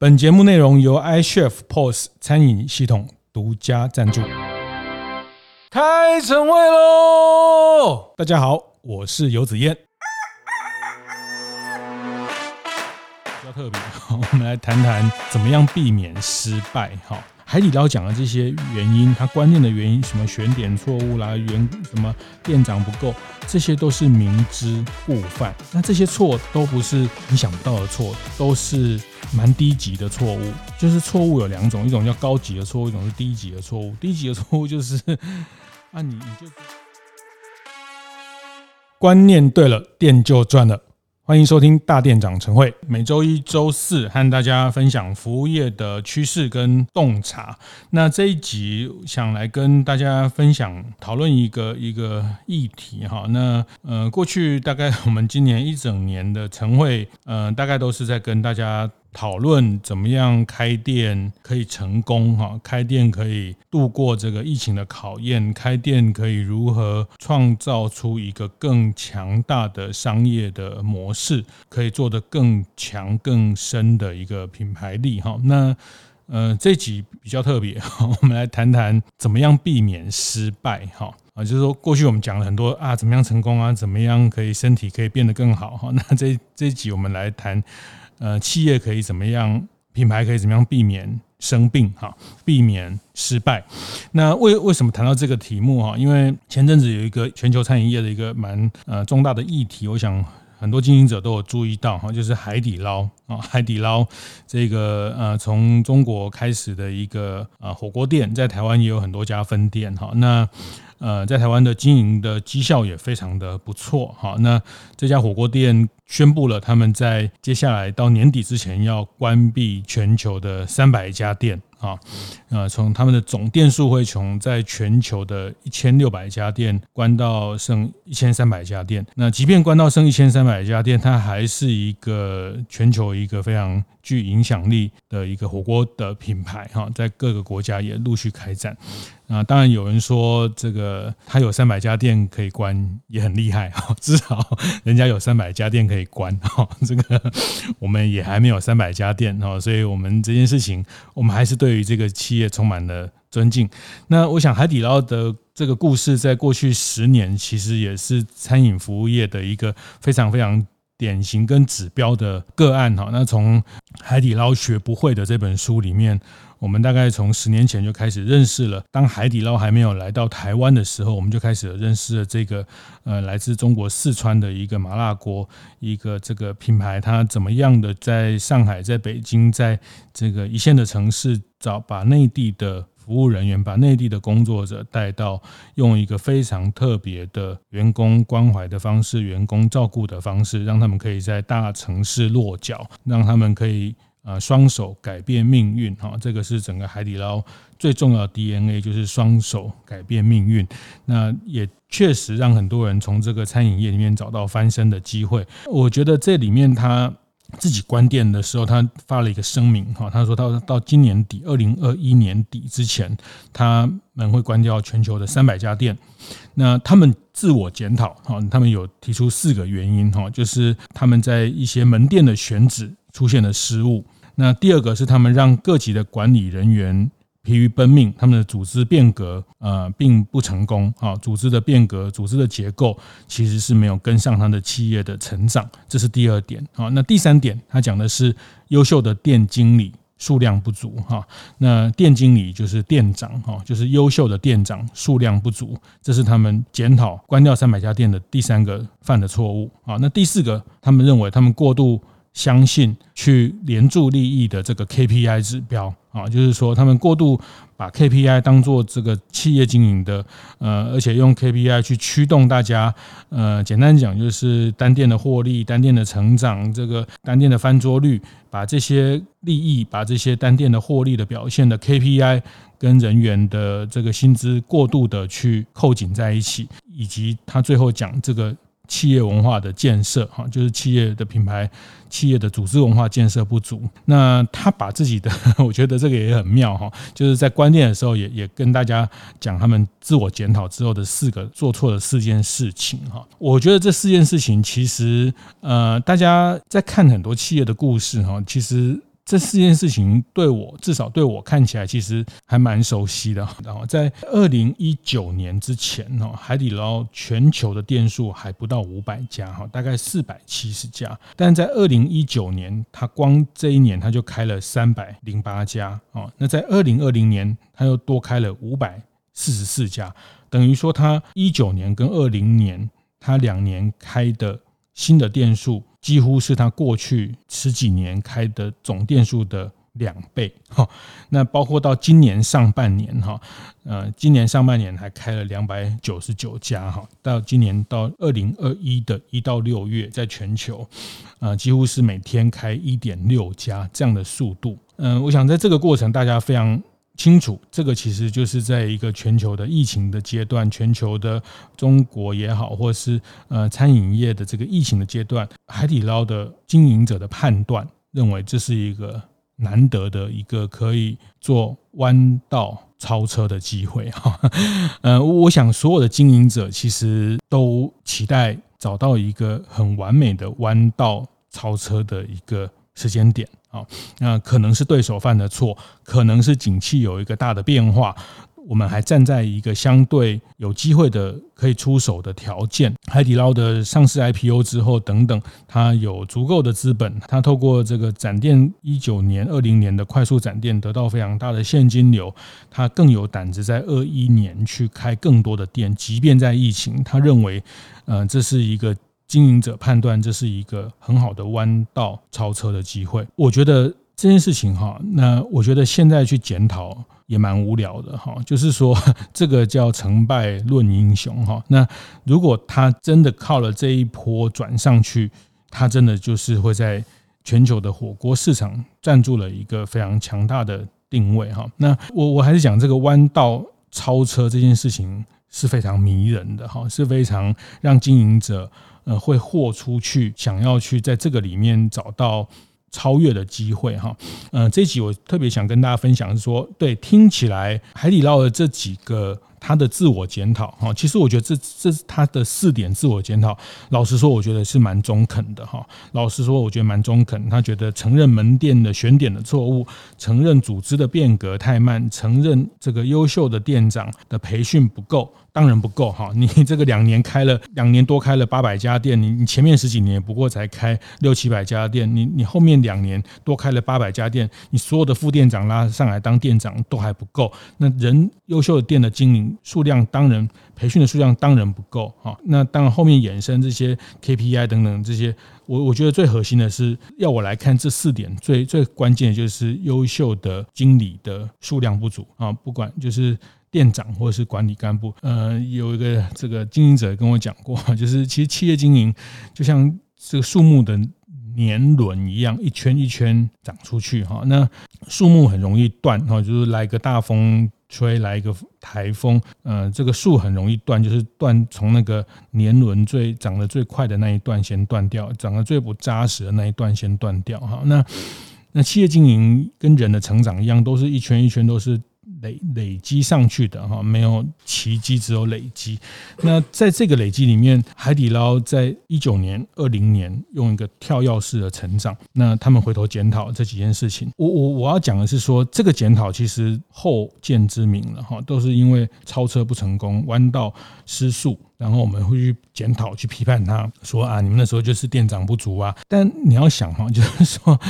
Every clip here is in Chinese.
本节目内容由 iChef POS 餐饮系统独家赞助。开晨会喽！大家好，我是游子燕。比较特别，我们来谈谈怎么样避免失败。哈。海底捞讲的这些原因，它关键的原因，什么选点错误啦，员什么店长不够，这些都是明知故犯。那这些错都不是你想不到的错，都是蛮低级的错误。就是错误有两种，一种叫高级的错误，一种是低级的错误。低级的错误就是，啊你你就观念对了，店就赚了。欢迎收听大店长晨会，每周一、周四和大家分享服务业的趋势跟洞察。那这一集想来跟大家分享讨论一个一个议题哈。那呃，过去大概我们今年一整年的晨会，嗯，大概都是在跟大家。讨论怎么样开店可以成功哈？开店可以度过这个疫情的考验，开店可以如何创造出一个更强大的商业的模式，可以做得更强更深的一个品牌力哈？那呃，这集比较特别，我们来谈谈怎么样避免失败哈？啊，就是说过去我们讲了很多啊，怎么样成功啊，怎么样可以身体可以变得更好哈？那这这一集我们来谈。呃，企业可以怎么样？品牌可以怎么样避免生病？哈，避免失败。那为为什么谈到这个题目？哈，因为前阵子有一个全球餐饮业的一个蛮呃重大的议题，我想很多经营者都有注意到哈，就是海底捞啊，海底捞这个呃从中国开始的一个呃火锅店，在台湾也有很多家分店哈。那呃，在台湾的经营的绩效也非常的不错哈。那这家火锅店宣布了，他们在接下来到年底之前要关闭全球的三百家店啊。呃，从他们的总店数会从在全球的一千六百家店关到剩一千三百家店。那即便关到剩一千三百家店，它还是一个全球一个非常具影响力的一个火锅的品牌哈，在各个国家也陆续开展。啊，当然有人说这个他有三百家店可以关，也很厉害哈。至少人家有三百家店可以关哈，这个我们也还没有三百家店哈，所以我们这件事情，我们还是对于这个企业充满了尊敬。那我想海底捞的这个故事，在过去十年其实也是餐饮服务业的一个非常非常典型跟指标的个案哈。那从海底捞学不会的这本书里面。我们大概从十年前就开始认识了。当海底捞还没有来到台湾的时候，我们就开始认识了这个呃来自中国四川的一个麻辣锅，一个这个品牌，它怎么样的在上海、在北京，在这个一线的城市找把内地的服务人员、把内地的工作者带到，用一个非常特别的员工关怀的方式、员工照顾的方式，让他们可以在大城市落脚，让他们可以。啊，双手改变命运，哈，这个是整个海底捞最重要的 DNA，就是双手改变命运。那也确实让很多人从这个餐饮业里面找到翻身的机会。我觉得这里面他自己关店的时候，他发了一个声明，哈，他说到到今年底，二零二一年底之前，他们会关掉全球的三百家店。那他们自我检讨，哈，他们有提出四个原因，哈，就是他们在一些门店的选址出现了失误。那第二个是他们让各级的管理人员疲于奔命，他们的组织变革呃并不成功啊，组织的变革、组织的结构其实是没有跟上他的企业的成长，这是第二点啊。那第三点，他讲的是优秀的店经理数量不足哈。那店经理就是店长哈，就是优秀的店长数量不足，这是他们检讨关掉三百家店的第三个犯的错误啊。那第四个，他们认为他们过度。相信去连助利益的这个 KPI 指标啊，就是说他们过度把 KPI 当做这个企业经营的，呃，而且用 KPI 去驱动大家，呃，简单讲就是单店的获利、单店的成长、这个单店的翻桌率，把这些利益、把这些单店的获利的表现的 KPI 跟人员的这个薪资过度的去扣紧在一起，以及他最后讲这个。企业文化的建设，哈，就是企业的品牌、企业的组织文化建设不足。那他把自己的，我觉得这个也很妙，哈，就是在关店的时候也也跟大家讲他们自我检讨之后的四个做错的四件事情，哈。我觉得这四件事情其实，呃，大家在看很多企业的故事，哈，其实。这四件事情对我至少对我看起来其实还蛮熟悉的。然后在二零一九年之前哈，海底捞全球的店数还不到五百家哈，大概四百七十家。但在二零一九年，它光这一年它就开了三百零八家啊。那在二零二零年，它又多开了五百四十四家，等于说它一九年跟二零年，它两年开的新的店数。几乎是他过去十几年开的总店数的两倍哈，那包括到今年上半年哈，呃，今年上半年还开了两百九十九家哈，到今年到二零二一的一到六月，在全球，呃，几乎是每天开一点六家这样的速度，嗯，我想在这个过程，大家非常。清楚，这个其实就是在一个全球的疫情的阶段，全球的中国也好，或是呃餐饮业的这个疫情的阶段，海底捞的经营者的判断认为这是一个难得的一个可以做弯道超车的机会 哈。呃，我想所有的经营者其实都期待找到一个很完美的弯道超车的一个时间点。好，那可能是对手犯的错，可能是景气有一个大的变化，我们还站在一个相对有机会的可以出手的条件。海底捞的上市 IPO 之后等等，它有足够的资本，它透过这个展店一九年、二零年的快速展店得到非常大的现金流，它更有胆子在二一年去开更多的店，即便在疫情，他认为，呃，这是一个。经营者判断这是一个很好的弯道超车的机会，我觉得这件事情哈，那我觉得现在去检讨也蛮无聊的哈。就是说，这个叫成败论英雄哈。那如果他真的靠了这一波转上去，他真的就是会在全球的火锅市场占住了一个非常强大的定位哈。那我我还是讲这个弯道超车这件事情是非常迷人的哈，是非常让经营者。呃，会豁出去，想要去在这个里面找到超越的机会哈。呃，这集我特别想跟大家分享是说，对，听起来海底捞的这几个。他的自我检讨，哈，其实我觉得这这他的四点自我检讨。老实说，我觉得是蛮中肯的，哈。老实说，我觉得蛮中肯。他觉得承认门店的选点的错误，承认组织的变革太慢，承认这个优秀的店长的培训不够，当然不够，哈。你 这个两年开了两年多开了八百家店，你你前面十几年不过才开六七百家店，你你后面两年多开了八百家店，你所有的副店长拉上来当店长都还不够，那人优秀的店的经营。数量当然，培训的数量当然不够哈。那当然后面衍生这些 KPI 等等这些，我我觉得最核心的是要我来看这四点，最最关键的就是优秀的经理的数量不足啊。不管就是店长或者是管理干部，呃，有一个这个经营者跟我讲过，就是其实企业经营就像这个树木的年轮一样，一圈一圈长出去哈。那树木很容易断哈，就是来个大风。吹来一个台风，呃，这个树很容易断，就是断从那个年轮最长得最快的那一段先断掉，长得最不扎实的那一段先断掉。哈，那那企业经营跟人的成长一样，都是一圈一圈都是。累累积上去的哈，没有奇迹，只有累积。那在这个累积里面，海底捞在一九年、二零年用一个跳跃式的成长。那他们回头检讨这几件事情，我我我要讲的是说，这个检讨其实后见之明了哈，都是因为超车不成功，弯道失速。然后我们会去检讨、去批判他，说啊，你们那时候就是店长不足啊。但你要想哈，就是说，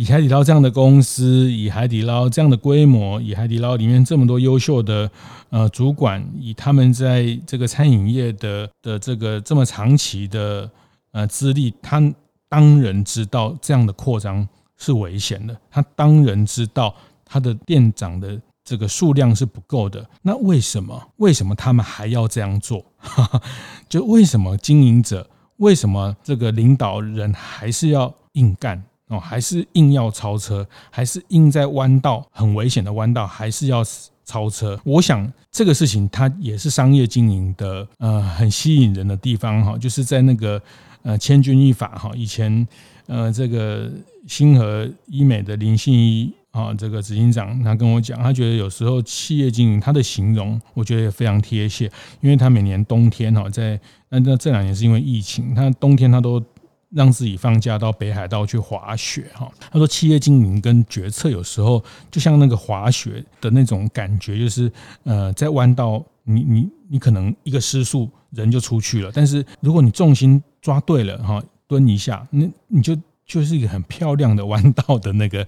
以海底捞这样的公司，以海底捞这样的规模，以海底捞里面这么多优秀的呃主管，以他们在这个餐饮业的的这个这么长期的呃资历，他当然知道这样的扩张是危险的。他当然知道他的店长的。这个数量是不够的，那为什么？为什么他们还要这样做？就为什么经营者，为什么这个领导人还是要硬干哦？还是硬要超车？还是硬在弯道很危险的弯道，还是要超车？我想这个事情它也是商业经营的呃很吸引人的地方哈，就是在那个呃千钧一发哈，以前呃这个星河医美的林信一。啊，这个执行长他跟我讲，他觉得有时候企业经营他的形容，我觉得也非常贴切，因为他每年冬天哈，在那那这两年是因为疫情，他冬天他都让自己放假到北海道去滑雪哈。他说，企业经营跟决策有时候就像那个滑雪的那种感觉，就是呃，在弯道你你你可能一个失速人就出去了，但是如果你重心抓对了哈，蹲一下，那你就就是一个很漂亮的弯道的那个。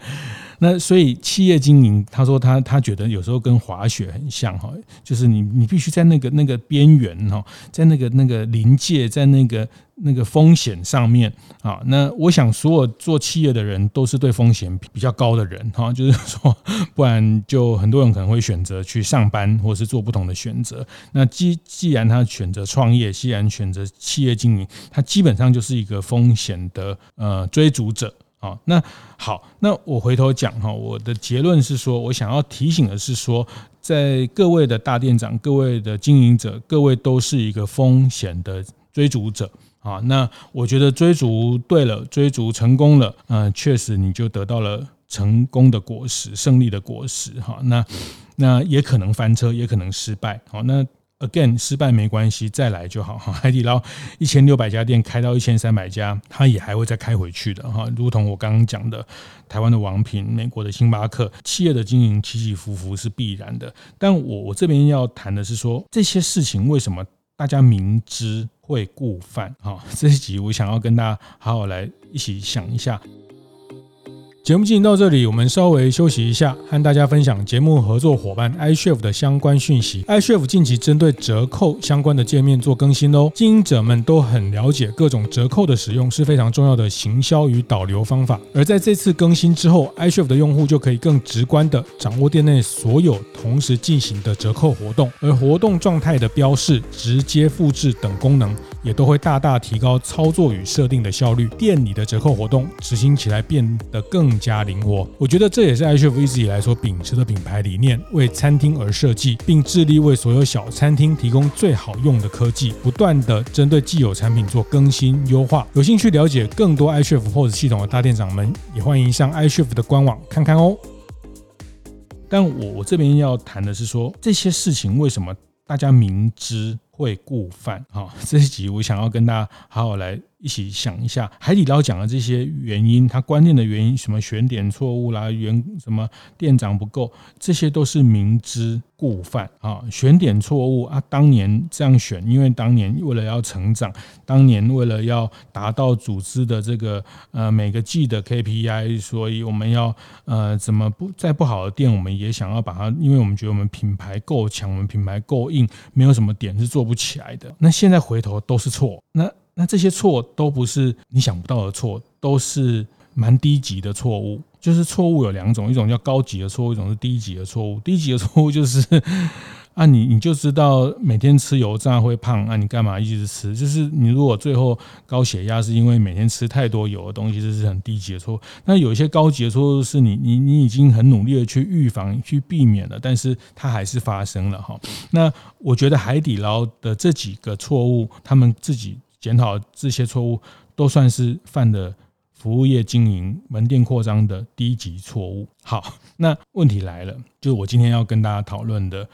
那所以企业经营，他说他他觉得有时候跟滑雪很像哈，就是你你必须在那个那个边缘哈，在那个那个临界，在那个那个风险上面啊。那我想所有做企业的人都是对风险比较高的人哈，就是说不然就很多人可能会选择去上班或是做不同的选择。那既既然他选择创业，既然选择企业经营，他基本上就是一个风险的呃追逐者。好，那好，那我回头讲哈，我的结论是说，我想要提醒的是说，在各位的大店长、各位的经营者，各位都是一个风险的追逐者啊。那我觉得追逐对了，追逐成功了，嗯，确实你就得到了成功的果实、胜利的果实哈。那那也可能翻车，也可能失败。好，那。Again，失败没关系，再来就好哈。海底捞一千六百家店开到一千三百家，它也还会再开回去的哈。如同我刚刚讲的，台湾的王品、美国的星巴克，企业的经营起起伏伏是必然的。但我我这边要谈的是说，这些事情为什么大家明知会故犯？哈，这一集我想要跟大家好好来一起想一下。节目进行到这里，我们稍微休息一下，和大家分享节目合作伙伴 iCHEF 的相关讯息。iCHEF 近期针对折扣相关的界面做更新哦，经营者们都很了解各种折扣的使用是非常重要的行销与导流方法。而在这次更新之后，iCHEF 的用户就可以更直观地掌握店内所有同时进行的折扣活动，而活动状态的标示、直接复制等功能，也都会大大提高操作与设定的效率，店里的折扣活动执行起来变得更。加灵活，我觉得这也是 iCHEF 一直以来所秉持的品牌理念，为餐厅而设计，并致力为所有小餐厅提供最好用的科技，不断的针对既有产品做更新优化。有兴趣了解更多 iCHEF POS 系统的大店长们，也欢迎上 iCHEF 的官网看看哦。但我我这边要谈的是说，这些事情为什么大家明知会故犯？哈，这一集我想要跟大家好好来。一起想一下，海底捞讲的这些原因，它关键的原因，什么选点错误啦，原什么店长不够，这些都是明知故犯啊。选点错误啊，当年这样选，因为当年为了要成长，当年为了要达到组织的这个呃每个季的 KPI，所以我们要呃怎么不再不好的店，我们也想要把它，因为我们觉得我们品牌够强，我们品牌够硬，没有什么点是做不起来的。那现在回头都是错，那。那这些错都不是你想不到的错，都是蛮低级的错误。就是错误有两种，一种叫高级的错误，一种是低级的错误。低级的错误就是 啊，你你就知道每天吃油炸会胖啊，你干嘛一直吃？就是你如果最后高血压是因为每天吃太多油的东西，这是很低级的错误。那有一些高级的错误是你你你已经很努力的去预防、去避免了，但是它还是发生了哈。那我觉得海底捞的这几个错误，他们自己。检讨这些错误，都算是犯的服务业经营、门店扩张的低级错误。好，那问题来了，就是我今天要跟大家讨论的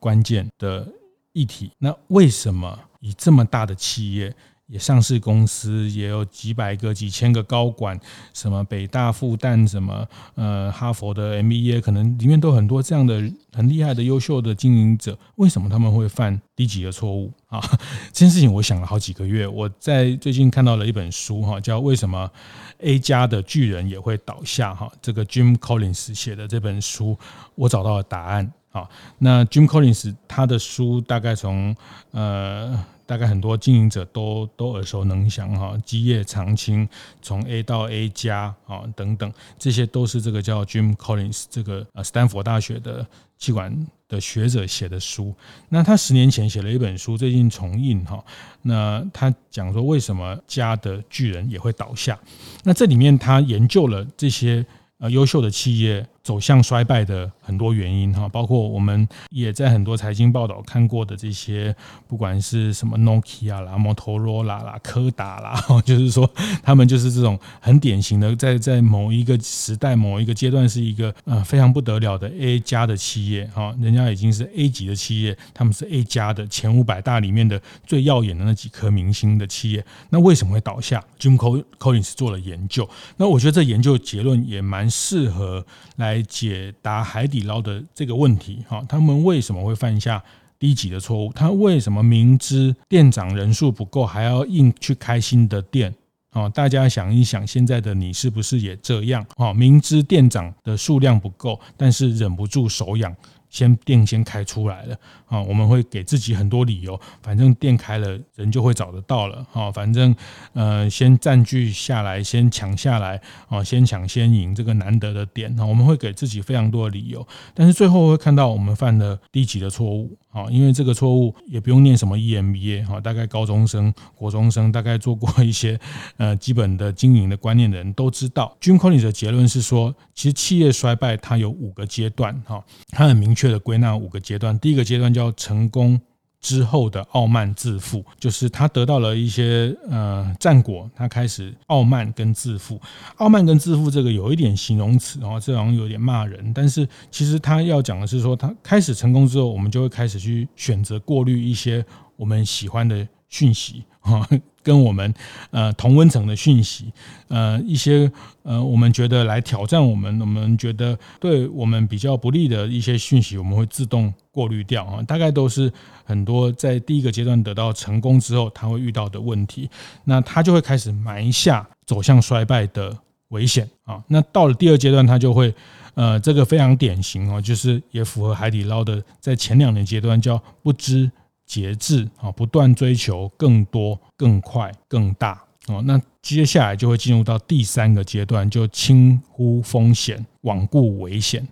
关键的议题。那为什么以这么大的企业？也上市公司也有几百个、几千个高管，什么北大、复旦，什么呃哈佛的 MBA，可能里面都很多这样的很厉害的、优秀的经营者。为什么他们会犯低级的错误啊？这件事情我想了好几个月。我在最近看到了一本书哈，叫《为什么 A 加的巨人也会倒下》哈，这个 Jim Collins 写的这本书，我找到了答案。好，那 Jim Collins 他的书大概从呃。大概很多经营者都都耳熟能详哈，基业长青，从 A 到 A 加啊等等，这些都是这个叫 Jim Collins 这个呃斯坦福大学的企管的学者写的书。那他十年前写了一本书，最近重印哈。那他讲说为什么家的巨人也会倒下？那这里面他研究了这些呃优秀的企业走向衰败的很多原因哈，包括我们也在很多财经报道看过的这些，不管是什么 Nokia 啦、摩托罗拉啦、柯达啦，就是说他们就是这种很典型的，在在某一个时代、某一个阶段是一个呃非常不得了的 A 加的企业哈，人家已经是 A 级的企业，他们是 A 加的前五百大里面的最耀眼的那几颗明星的企业，那为什么会倒下？Jim Collins 做了研究，那我觉得这研究结论也蛮适合来。来解答海底捞的这个问题，哈，他们为什么会犯下低级的错误？他为什么明知店长人数不够，还要硬去开新的店？啊，大家想一想，现在的你是不是也这样？啊，明知店长的数量不够，但是忍不住手痒。先店先开出来了啊，我们会给自己很多理由，反正店开了，人就会找得到了啊。反正呃，先占据下来，先抢下来啊，先抢先赢这个难得的点啊，我们会给自己非常多的理由，但是最后会看到我们犯了低级的错误啊，因为这个错误也不用念什么 EMBA 哈，大概高中生、国中生大概做过一些呃基本的经营的观念的人都知道。Jim c o l l i n 的结论是说，其实企业衰败它有五个阶段哈，它很明确。确的归纳五个阶段，第一个阶段叫要成功之后的傲慢自负，就是他得到了一些呃战果，他开始傲慢跟自负。傲慢跟自负这个有一点形容词，然后这好像有点骂人，但是其实他要讲的是说，他开始成功之后，我们就会开始去选择过滤一些我们喜欢的讯息啊。跟我们呃同温层的讯息，呃一些呃我们觉得来挑战我们，我们觉得对我们比较不利的一些讯息，我们会自动过滤掉啊。大概都是很多在第一个阶段得到成功之后，他会遇到的问题，那他就会开始埋下走向衰败的危险啊。那到了第二阶段，他就会呃这个非常典型哦，就是也符合海底捞的在前两年阶段叫不知。节制啊，不断追求更多、更快、更大哦。那接下来就会进入到第三个阶段，就轻忽风险，罔顾危险，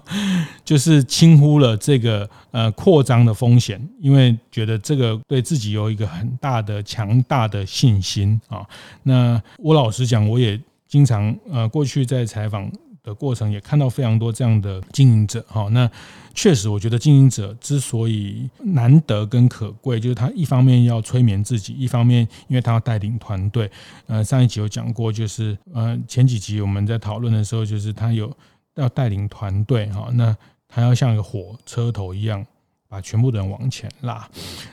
就是轻忽了这个呃扩张的风险，因为觉得这个对自己有一个很大的、强大的信心啊。那我老实讲，我也经常呃过去在采访的过程也看到非常多这样的经营者哈，那确实我觉得经营者之所以难得跟可贵，就是他一方面要催眠自己，一方面因为他要带领团队。呃，上一集有讲过，就是呃前几集我们在讨论的时候，就是他有要带领团队哈，那他要像一个火车头一样把全部的人往前拉。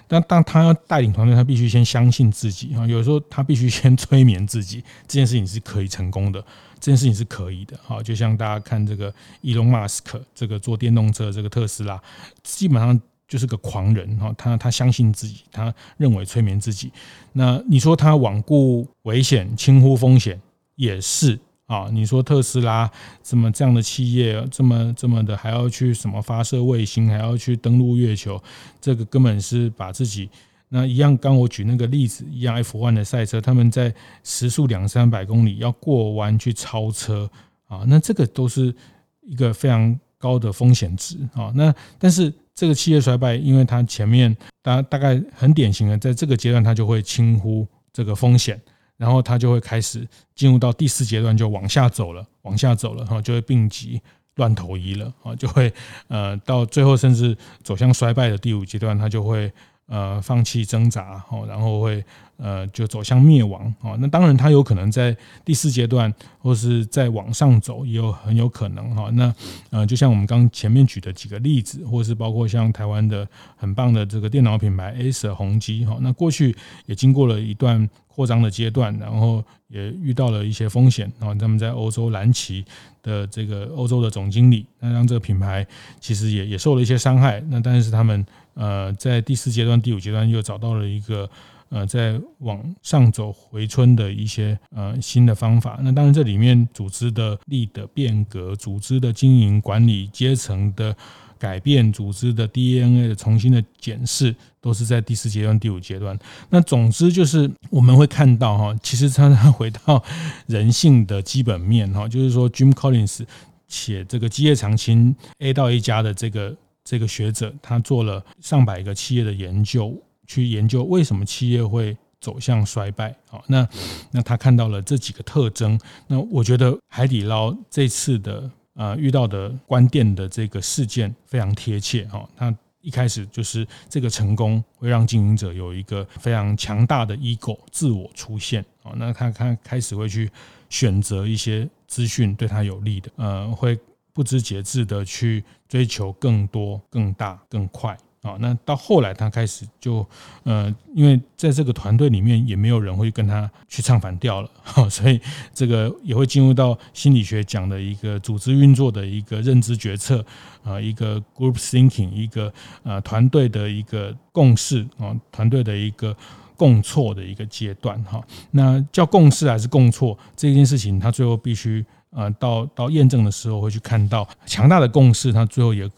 但当他要带领团队，他必须先相信自己哈，有时候他必须先催眠自己，这件事情是可以成功的。这件事情是可以的，好，就像大家看这个伊隆马斯克，这个做电动车这个特斯拉，基本上就是个狂人哈，他他相信自己，他认为催眠自己。那你说他罔顾危险、轻忽风险也是啊。你说特斯拉这么这样的企业，这么这么的还要去什么发射卫星，还要去登陆月球，这个根本是把自己。那一样，刚我举那个例子一样，F1 的赛车，他们在时速两三百公里要过弯去超车啊，那这个都是一个非常高的风险值啊。那但是这个企业衰败，因为它前面大大概很典型的，在这个阶段它就会轻忽这个风险，然后它就会开始进入到第四阶段，就往下走了，往下走了哈，就会病急乱投医了啊，就会呃到最后甚至走向衰败的第五阶段，它就会。呃，放弃挣扎，哦，然后会呃，就走向灭亡，哦，那当然，它有可能在第四阶段，或是再往上走，也有很有可能，哈，那呃，就像我们刚前面举的几个例子，或是包括像台湾的很棒的这个电脑品牌 Acer 宏碁，哈，那过去也经过了一段扩张的阶段，然后也遇到了一些风险，然后他们在欧洲蓝旗的这个欧洲的总经理，那让这个品牌其实也也受了一些伤害，那但是他们。呃，在第四阶段、第五阶段又找到了一个呃，在往上走回春的一些呃新的方法。那当然，这里面组织的力的变革、组织的经营管理、阶层的改变、组织的 DNA 的重新的检视，都是在第四阶段、第五阶段。那总之就是我们会看到哈，其实常常回到人性的基本面哈，就是说 Jim Collins 写这个基业长青 A 到 A 加的这个。这个学者他做了上百个企业的研究，去研究为什么企业会走向衰败。好，那那他看到了这几个特征。那我觉得海底捞这次的呃遇到的关店的这个事件非常贴切哈。他一开始就是这个成功会让经营者有一个非常强大的 ego 自我出现啊，那他他开始会去选择一些资讯对他有利的，呃，会不知节制的去追求更多、更大、更快。啊，那到后来他开始就，呃，因为在这个团队里面也没有人会跟他去唱反调了，哈，所以这个也会进入到心理学讲的一个组织运作的一个认知决策，啊，一个 group thinking，一个呃团队的一个共识啊，团队的一个共错的一个阶段，哈，那叫共识还是共错这件事情，他最后必须。呃，到到验证的时候会去看到强大的共识，它最后也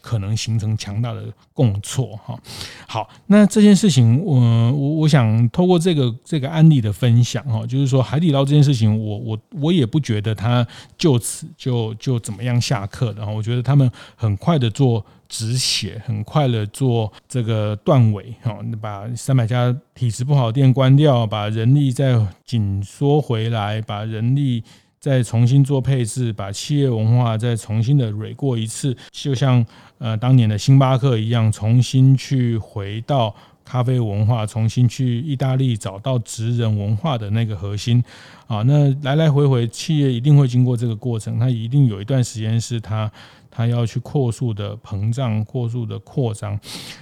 可能形成强大的共错哈。好，那这件事情，我我我想透过这个这个案例的分享哈，就是说海底捞这件事情，我我我也不觉得它就此就就怎么样下课的哈。我觉得他们很快的做止血，很快的做这个断尾哈，把三百家体质不好的店关掉，把人力再紧缩回来，把人力。再重新做配置，把企业文化再重新的蕊过一次，就像呃当年的星巴克一样，重新去回到咖啡文化，重新去意大利找到职人文化的那个核心啊。那来来回回，企业一定会经过这个过程，它一定有一段时间是它它要去扩速的膨胀、扩速的扩张。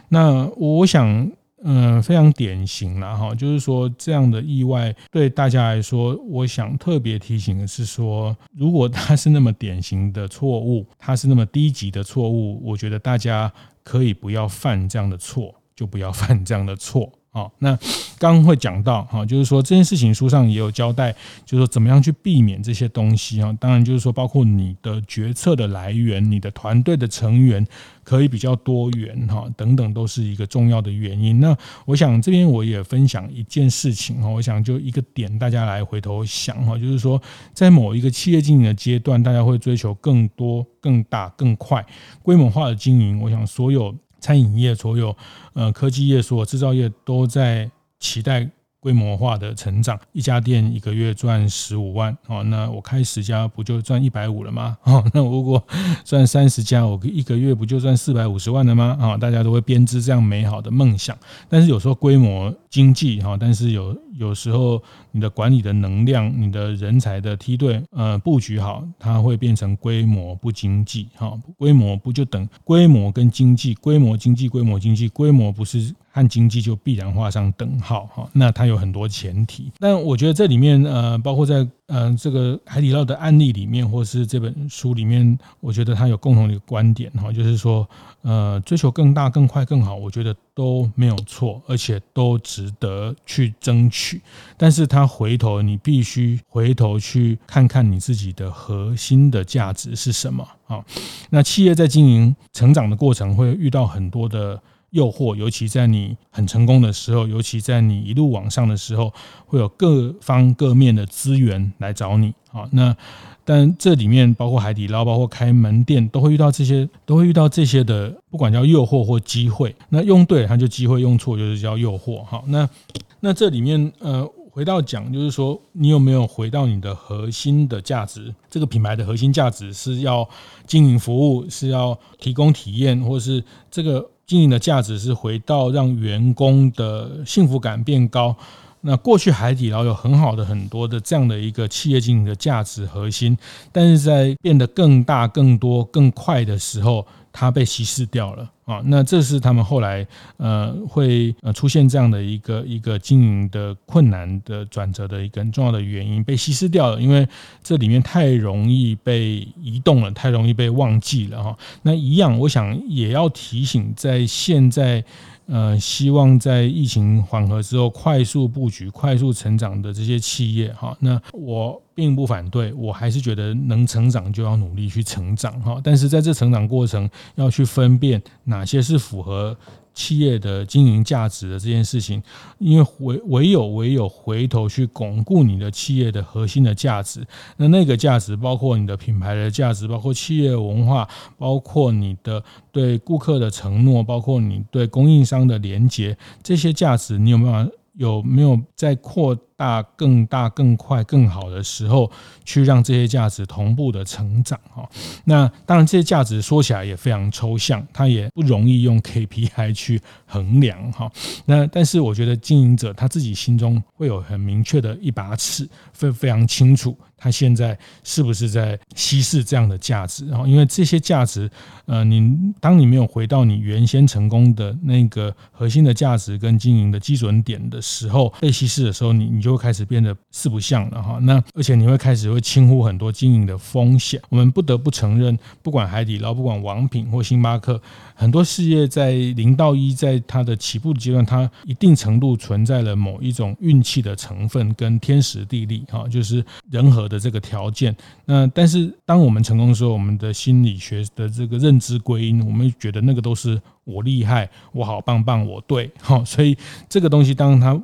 那我想。嗯，非常典型了哈，就是说这样的意外对大家来说，我想特别提醒的是说，如果它是那么典型的错误，它是那么低级的错误，我觉得大家可以不要犯这样的错，就不要 犯这样的错。好，那刚会讲到哈，就是说这件事情书上也有交代，就是说怎么样去避免这些东西啊。当然就是说，包括你的决策的来源，你的团队的成员可以比较多元哈，等等都是一个重要的原因。那我想这边我也分享一件事情哈，我想就一个点，大家来回头想哈，就是说在某一个企业经营的阶段，大家会追求更多、更大、更快、规模化的经营。我想所有。餐饮业所有，呃，科技业所有制造业都在期待规模化的成长。一家店一个月赚十五万，哦，那我开十家不就赚一百五了吗？哦，那如果赚三十家，我一个月不就赚四百五十万了吗？啊，大家都会编织这样美好的梦想。但是有时候规模经济，哈，但是有有时候。你的管理的能量，你的人才的梯队，呃，布局好，它会变成规模不经济，哈，规模不就等规模跟经济，规模经济，规模经济，规模不是和经济就必然画上等号，哈，那它有很多前提。但我觉得这里面，呃，包括在呃这个海底捞的案例里面，或是这本书里面，我觉得它有共同的一个观点，哈，就是说，呃，追求更大、更快、更好，我觉得都没有错，而且都值得去争取，但是它。回头，你必须回头去看看你自己的核心的价值是什么啊？那企业在经营成长的过程会遇到很多的诱惑，尤其在你很成功的时候，尤其在你一路往上的时候，会有各方各面的资源来找你啊。那但这里面包括海底捞，包括开门店，都会遇到这些，都会遇到这些的，不管叫诱惑或机会。那用对它就机会，用错就是叫诱惑。好，那那这里面呃。回到讲，就是说，你有没有回到你的核心的价值？这个品牌的核心价值是要经营服务，是要提供体验，或是这个经营的价值是回到让员工的幸福感变高？那过去海底捞有很好的很多的这样的一个企业经营的价值核心，但是在变得更大、更多、更快的时候。它被稀释掉了啊，那这是他们后来呃会呃出现这样的一个一个经营的困难的转折的一个很重要的原因，被稀释掉了，因为这里面太容易被移动了，太容易被忘记了哈。那一样，我想也要提醒，在现在。呃，希望在疫情缓和之后快速布局、快速成长的这些企业哈，那我并不反对，我还是觉得能成长就要努力去成长哈。但是在这成长过程，要去分辨哪些是符合。企业的经营价值的这件事情，因为唯唯有唯有回头去巩固你的企业的核心的价值，那那个价值包括你的品牌的价值，包括企业文化，包括你的对顾客的承诺，包括你对供应商的连接，这些价值你有没有有没有在扩大、更大、更快、更好的时候，去让这些价值同步的成长哈。那当然，这些价值说起来也非常抽象，它也不容易用 KPI 去衡量哈。那但是我觉得经营者他自己心中会有很明确的一把尺，非非常清楚。他现在是不是在稀释这样的价值？然后，因为这些价值，呃，你当你没有回到你原先成功的那个核心的价值跟经营的基准点的时候，被稀释的时候，你你就会开始变得四不像了哈。那而且你会开始会轻忽很多经营的风险。我们不得不承认，不管海底捞，不管王品或星巴克，很多事业在零到一，在它的起步阶段，它一定程度存在了某一种运气的成分跟天时地利哈，就是人和。的这个条件，那但是当我们成功的时候，我们的心理学的这个认知归因，我们觉得那个都是我厉害，我好棒棒，我对，哈，所以这个东西当它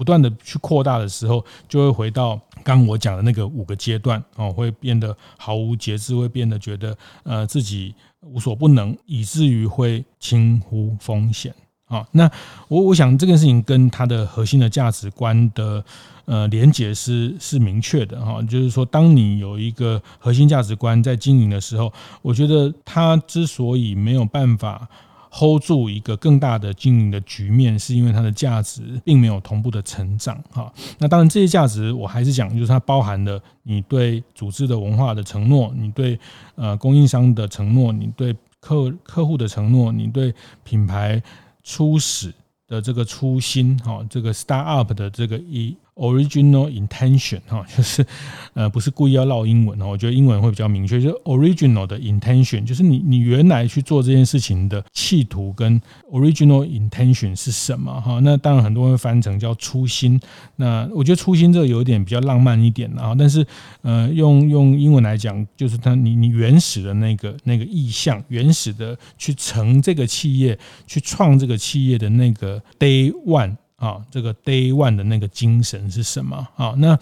不断的去扩大的时候，就会回到刚我讲的那个五个阶段，哦，会变得毫无节制，会变得觉得呃自己无所不能，以至于会轻忽风险。啊，那我我想这件事情跟他的核心的价值观的呃连结是是明确的哈，就是说，当你有一个核心价值观在经营的时候，我觉得他之所以没有办法 hold 住一个更大的经营的局面，是因为它的价值并没有同步的成长哈。那当然，这些价值我还是讲，就是它包含了你对组织的文化的承诺，你对呃供应商的承诺，你对客客户的承诺，你对品牌。初始的这个初心，哈，这个 start up 的这个一。Original intention 哈，就是呃不是故意要绕英文哦，我觉得英文会比较明确，就是 original 的 intention，就是你你原来去做这件事情的企图跟 original intention 是什么哈？那当然很多人会翻成叫初心，那我觉得初心这个有点比较浪漫一点啊，但是呃用用英文来讲，就是它你你原始的那个那个意向，原始的去成这个企业，去创这个企业的那个 day one。啊，这个 Day One 的那个精神是什么？啊，那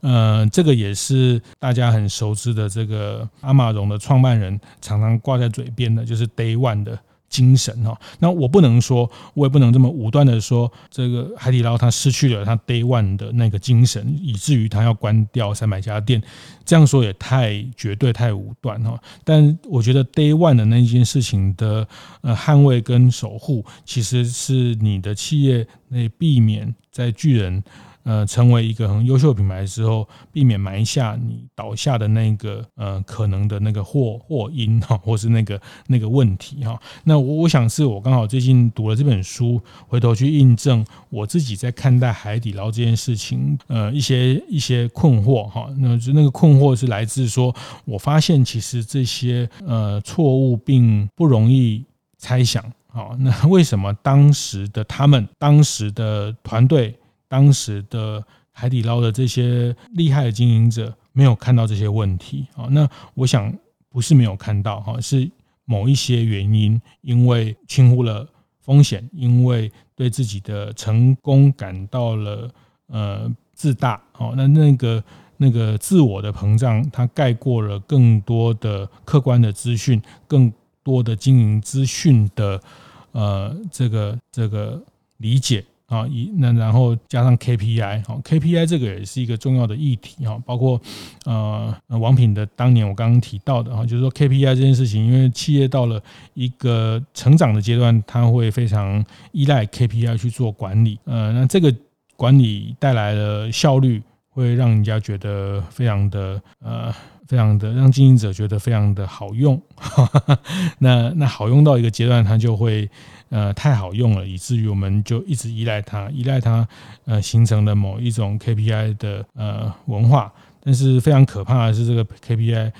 呃，这个也是大家很熟知的，这个阿玛荣的创办人常常挂在嘴边的，就是 Day One 的。精神哈，那我不能说，我也不能这么武断的说，这个海底捞它失去了它 Day One 的那个精神，以至于它要关掉三百家店，这样说也太绝对、太武断哈。但我觉得 Day One 的那件事情的呃捍卫跟守护，其实是你的企业那避免在巨人。呃，成为一个很优秀品牌的时候，避免埋下你倒下的那个呃可能的那个祸祸因哈，或是那个那个问题哈。那我我想是我刚好最近读了这本书，回头去印证我自己在看待海底捞这件事情，呃，一些一些困惑哈。那就那个困惑是来自说，我发现其实这些呃错误并不容易猜想。好，那为什么当时的他们，当时的团队？当时的海底捞的这些厉害的经营者没有看到这些问题啊，那我想不是没有看到哈，是某一些原因，因为轻忽了风险，因为对自己的成功感到了呃自大哦，那那个那个自我的膨胀，它盖过了更多的客观的资讯，更多的经营资讯的呃这个这个理解。啊，一那然后加上 KPI，好，KPI 这个也是一个重要的议题哈，包括呃王品的当年我刚刚提到的哈，就是说 KPI 这件事情，因为企业到了一个成长的阶段，它会非常依赖 KPI 去做管理，呃，那这个管理带来的效率，会让人家觉得非常的呃，非常的让经营者觉得非常的好用，那那好用到一个阶段，它就会。呃，太好用了，以至于我们就一直依赖它，依赖它，呃，形成了某一种 KPI 的呃文化。但是非常可怕的是，这个 KPI，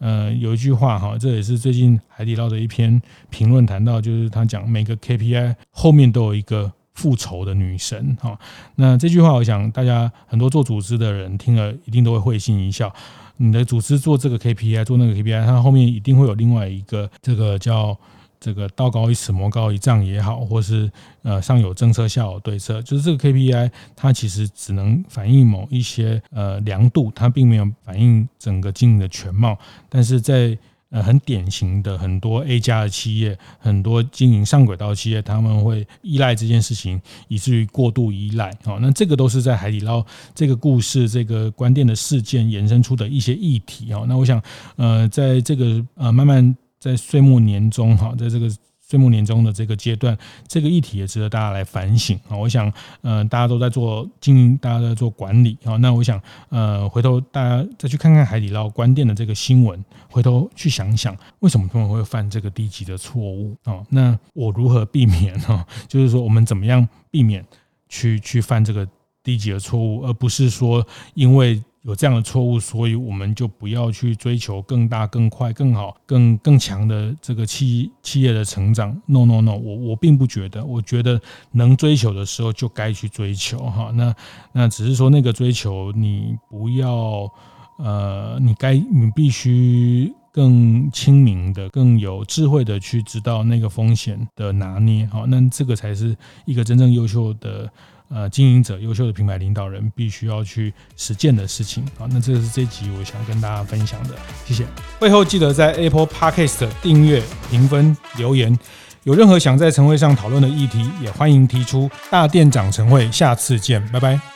呃，有一句话哈，这也是最近海底捞的一篇评论谈到，就是他讲每个 KPI 后面都有一个复仇的女神哈。那这句话，我想大家很多做组织的人听了一定都会会心一笑。你的组织做这个 KPI，做那个 KPI，它后面一定会有另外一个这个叫。这个道高一尺，魔高一丈也好，或是呃上有政策，下有对策，就是这个 KPI 它其实只能反映某一些呃量度，它并没有反映整个经营的全貌。但是在呃很典型的很多 A 加的企业，很多经营上轨道企业，他们会依赖这件事情，以至于过度依赖。好，那这个都是在海底捞这个故事、这个关店的事件衍生出的一些议题。哦，那我想，呃，在这个呃慢慢在岁末年终哈，在这个。岁末年终的这个阶段，这个议题也值得大家来反省啊！我想，呃，大家都在做经营，大家都在做管理啊。那我想，呃，回头大家再去看看海底捞关店的这个新闻，回头去想想，为什么他们会犯这个低级的错误啊？那我如何避免呢？就是说，我们怎么样避免去去犯这个低级的错误，而不是说因为。有这样的错误，所以我们就不要去追求更大、更快、更好、更更强的这个企企业的成长。No No No，我我并不觉得，我觉得能追求的时候就该去追求哈。那那只是说那个追求，你不要呃，你该你必须更清明的、更有智慧的去知道那个风险的拿捏。好，那这个才是一个真正优秀的。呃，经营者、优秀的品牌领导人必须要去实践的事情。啊，那这是这集我想跟大家分享的，谢谢。会后记得在 Apple Podcast 订阅、评分、留言。有任何想在晨会上讨论的议题，也欢迎提出。大店长晨会，下次见，拜拜。